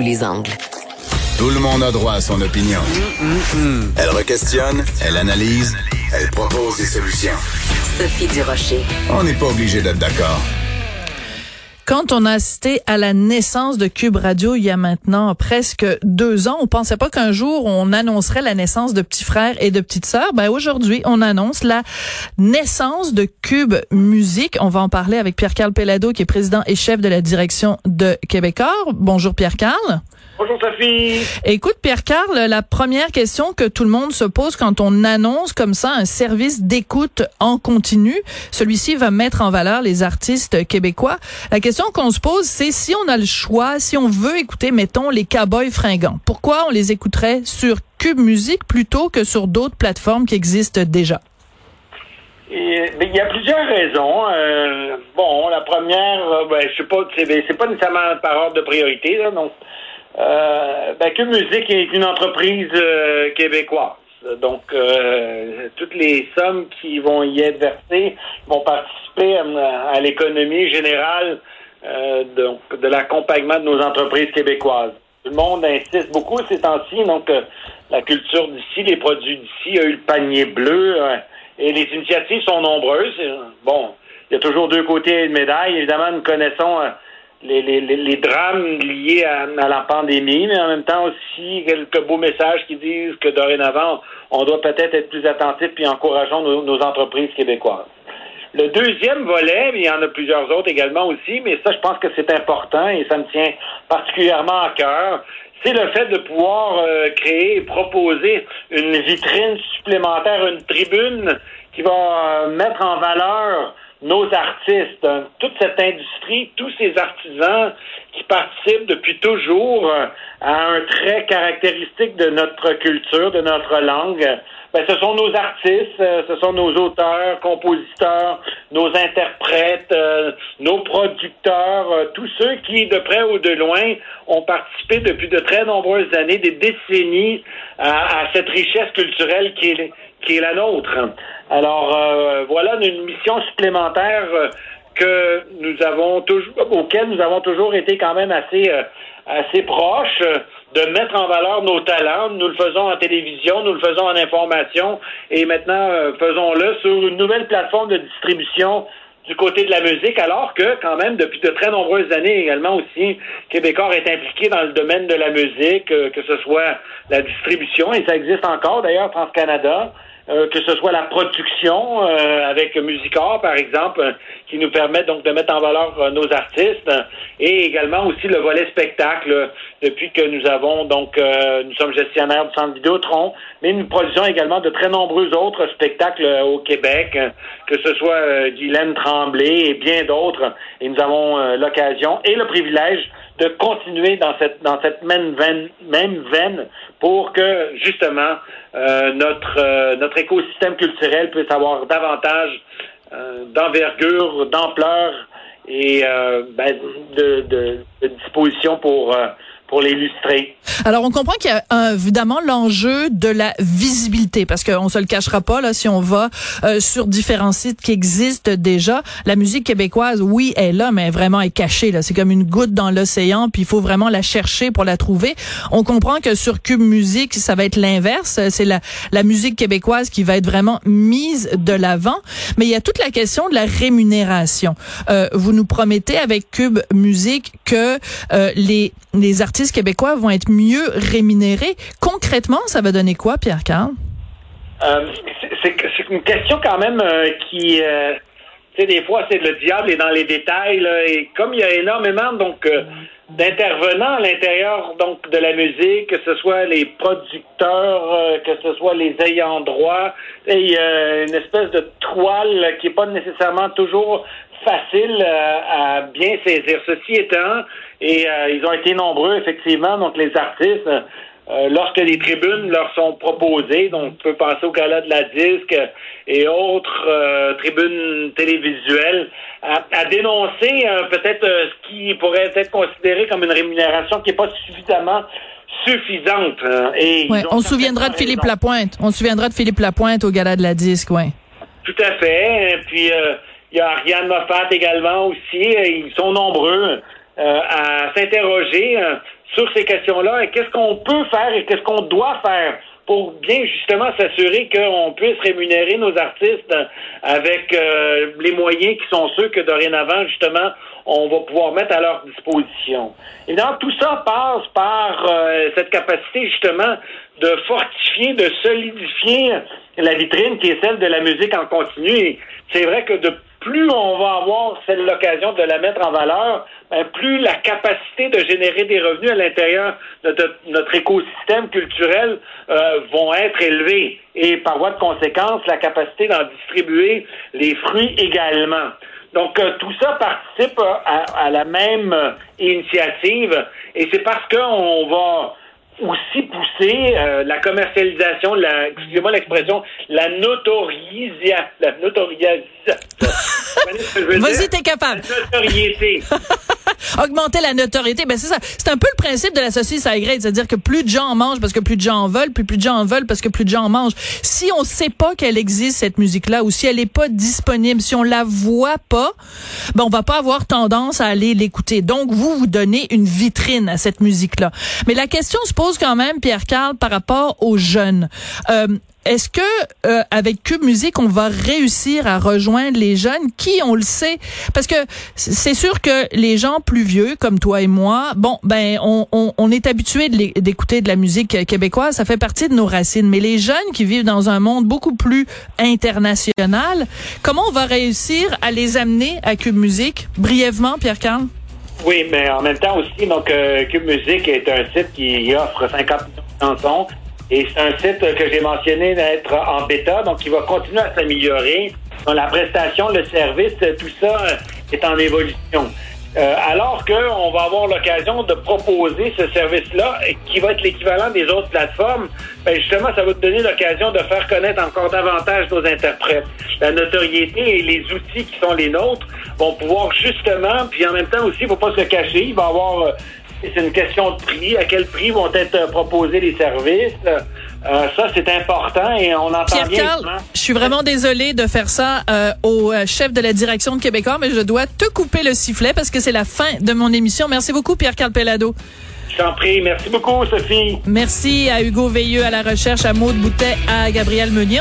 tous les angles. Tout le monde a droit à son opinion. Elle requestionne, elle analyse, elle propose des solutions. Sophie Durocher. On n'est pas obligé d'être d'accord. Quand on a assisté à la naissance de Cube Radio il y a maintenant presque deux ans, on pensait pas qu'un jour on annoncerait la naissance de petits frères et de petites sœurs. Ben aujourd'hui, on annonce la naissance de Cube Musique. On va en parler avec Pierre-Carl Pellado, qui est président et chef de la direction de Québecor. Bonjour Pierre-Carl. Bonjour Sophie. Écoute Pierre-Carl, la première question que tout le monde se pose quand on annonce comme ça un service d'écoute en continu, celui-ci va mettre en valeur les artistes québécois. La question qu'on se pose, c'est si on a le choix, si on veut écouter, mettons, les Cowboys fringants, pourquoi on les écouterait sur Cube Musique plutôt que sur d'autres plateformes qui existent déjà? Ben, il y a plusieurs raisons. Euh, bon, la première, euh, ben, je sais pas, c'est pas nécessairement par ordre de priorité, là, donc euh, ben, que Musique est une entreprise québécoise. Donc, toutes les sommes qui vont y être versées vont participer à, l'économie générale euh, de, de l'accompagnement de nos entreprises québécoises. Tout le monde insiste beaucoup ces temps-ci, donc la culture d'ici, les produits d'ici, a eu le panier bleu, et les initiatives sont nombreuses. Bon, il y a toujours deux côtés de médaille. Évidemment, nous connaissons les, les, les, drames liés à, la pandémie, mais en même temps aussi quelques beaux messages qui disent que dorénavant, on doit peut-être être plus attentif et encourageons nos, entreprises québécoises. Le deuxième volet, il y en a plusieurs autres également aussi, mais ça, je pense que c'est important et ça me tient particulièrement à cœur. C'est le fait de pouvoir euh, créer et proposer une vitrine supplémentaire, une tribune qui va euh, mettre en valeur nos artistes, hein, toute cette industrie, tous ces artisans qui participent depuis toujours euh, à un trait caractéristique de notre culture, de notre langue. Ben, ce sont nos artistes, euh, ce sont nos auteurs, compositeurs, nos interprètes, euh, nos producteurs, tous ceux qui, de près ou de loin, ont participé depuis de très nombreuses années, des décennies, à, à cette richesse culturelle qui est, qui est la nôtre. Alors euh, voilà une mission supplémentaire euh, que nous avons toujours, auquel nous avons toujours été quand même assez euh, assez proches de mettre en valeur nos talents. Nous le faisons en télévision, nous le faisons en information et maintenant faisons-le sur une nouvelle plateforme de distribution du côté de la musique, alors que quand même depuis de très nombreuses années également aussi, Québécois est impliqué dans le domaine de la musique, que ce soit la distribution, et ça existe encore d'ailleurs, TransCanada, euh, que ce soit la production euh, avec Musicor, par exemple, euh, qui nous permet donc de mettre en valeur nos artistes, et également aussi le volet spectacle, depuis que nous avons donc nous sommes gestionnaires du centre Vidéotron, mais nous produisons également de très nombreux autres spectacles au Québec, que ce soit Guylaine Tremblay et bien d'autres, et nous avons l'occasion et le privilège de continuer dans cette dans cette même veine, même veine pour que justement euh, notre euh, notre écosystème culturel puisse avoir davantage euh, d'envergure, d'ampleur et ben, de, de, de, disposition pour pour l'illustrer. Alors, on comprend qu'il y a évidemment l'enjeu de la visibilité, parce qu'on se le cachera pas, là, si on va euh, sur différents sites qui existent déjà, la musique québécoise, oui, est là, mais vraiment est cachée. Là, c'est comme une goutte dans l'océan, puis il faut vraiment la chercher pour la trouver. On comprend que sur Cube Musique, ça va être l'inverse. C'est la, la musique québécoise qui va être vraiment mise de l'avant. Mais il y a toute la question de la rémunération. Euh, vous nous promettez avec Cube Musique que euh, les les artistes québécois vont être mieux rémunérés. Concrètement, ça va donner quoi, Pierre Carl? Euh, c'est une question quand même euh, qui, euh, tu sais, des fois, c'est le diable est dans les détails. et comme il y a énormément donc d'intervenants à l'intérieur donc de la musique, que ce soit les producteurs, que ce soit les ayants droit, il y a une espèce de toile qui est pas nécessairement toujours facile à bien saisir. Ceci étant, et euh, ils ont été nombreux, effectivement, donc les artistes, euh, lorsque les tribunes leur sont proposées, donc on peut penser au gala de la disque et autres euh, tribunes télévisuelles, à, dénoncer peut-être ce qui pourrait être considéré comme une rémunération qui n'est pas suffisamment suffisante. et on se souviendra de Philippe Lapointe. On se souviendra de Philippe Lapointe au gala de la disque, oui. Tout à fait. Puis il y a Ariane Moffat également aussi. Ils sont nombreux. Euh, à s'interroger euh, sur ces questions-là et qu'est-ce qu'on peut faire et qu'est-ce qu'on doit faire pour bien justement s'assurer qu'on puisse rémunérer nos artistes avec euh, les moyens qui sont ceux que dorénavant, justement, on va pouvoir mettre à leur disposition. Et donc, tout ça passe par euh, cette capacité, justement, de fortifier, de solidifier la vitrine qui est celle de la musique en continu. c'est vrai que de plus on va avoir l'occasion de la mettre en valeur, ben, plus la capacité de générer des revenus à l'intérieur de, notre écosystème culturel euh, vont être élevés. Et par voie de conséquence, la capacité d'en distribuer les fruits également. Donc, euh, tout ça participe à, à la même initiative et c'est parce qu'on va aussi pousser euh, la commercialisation, la, excusez-moi l'expression, la notorialisation. La notorialisation. Vas-y, t'es capable. La notoriété. Augmenter la notoriété, ben c'est ça. C'est un peu le principe de la saucisse à c'est-à-dire que plus de gens en mangent parce que plus de gens en veulent, plus plus de gens en veulent parce que plus de gens en mangent. Si on sait pas qu'elle existe cette musique-là ou si elle est pas disponible, si on la voit pas, ben on va pas avoir tendance à aller l'écouter. Donc vous vous donnez une vitrine à cette musique-là. Mais la question se pose quand même, Pierre Carl, par rapport aux jeunes. Euh, est-ce que euh, avec Cube Musique, on va réussir à rejoindre les jeunes? Qui, on le sait, parce que c'est sûr que les gens plus vieux, comme toi et moi, bon, ben, on, est habitué d'écouter de, la musique québécoise, ça fait partie de nos racines. Mais les jeunes qui vivent dans un monde beaucoup plus international, comment on va réussir à les amener à Cube Musique? Brièvement, Pierre Carl? Oui, mais en même temps aussi, donc euh, Cube Musique est un site qui offre 50 millions de chansons et c'est un site que j'ai mentionné d'être en bêta, donc il va continuer à s'améliorer. La prestation, le service, tout ça est en évolution. Euh, alors qu'on va avoir l'occasion de proposer ce service-là, qui va être l'équivalent des autres plateformes, ben justement, ça va te donner l'occasion de faire connaître encore davantage nos interprètes. La notoriété et les outils qui sont les nôtres vont pouvoir justement, puis en même temps aussi, il ne faut pas se cacher, il va avoir euh, c'est une question de prix. À quel prix vont être euh, proposés les services? Euh, ça, c'est important et on entend Pierre bien. Carl, je suis vraiment désolée de faire ça euh, au chef de la direction de Québécois, mais je dois te couper le sifflet parce que c'est la fin de mon émission. Merci beaucoup, Pierre Carl Pellado. Je t'en prie. Merci beaucoup, Sophie. Merci à Hugo Veilleux à la recherche, à Maude Boutet, à Gabriel Meunier.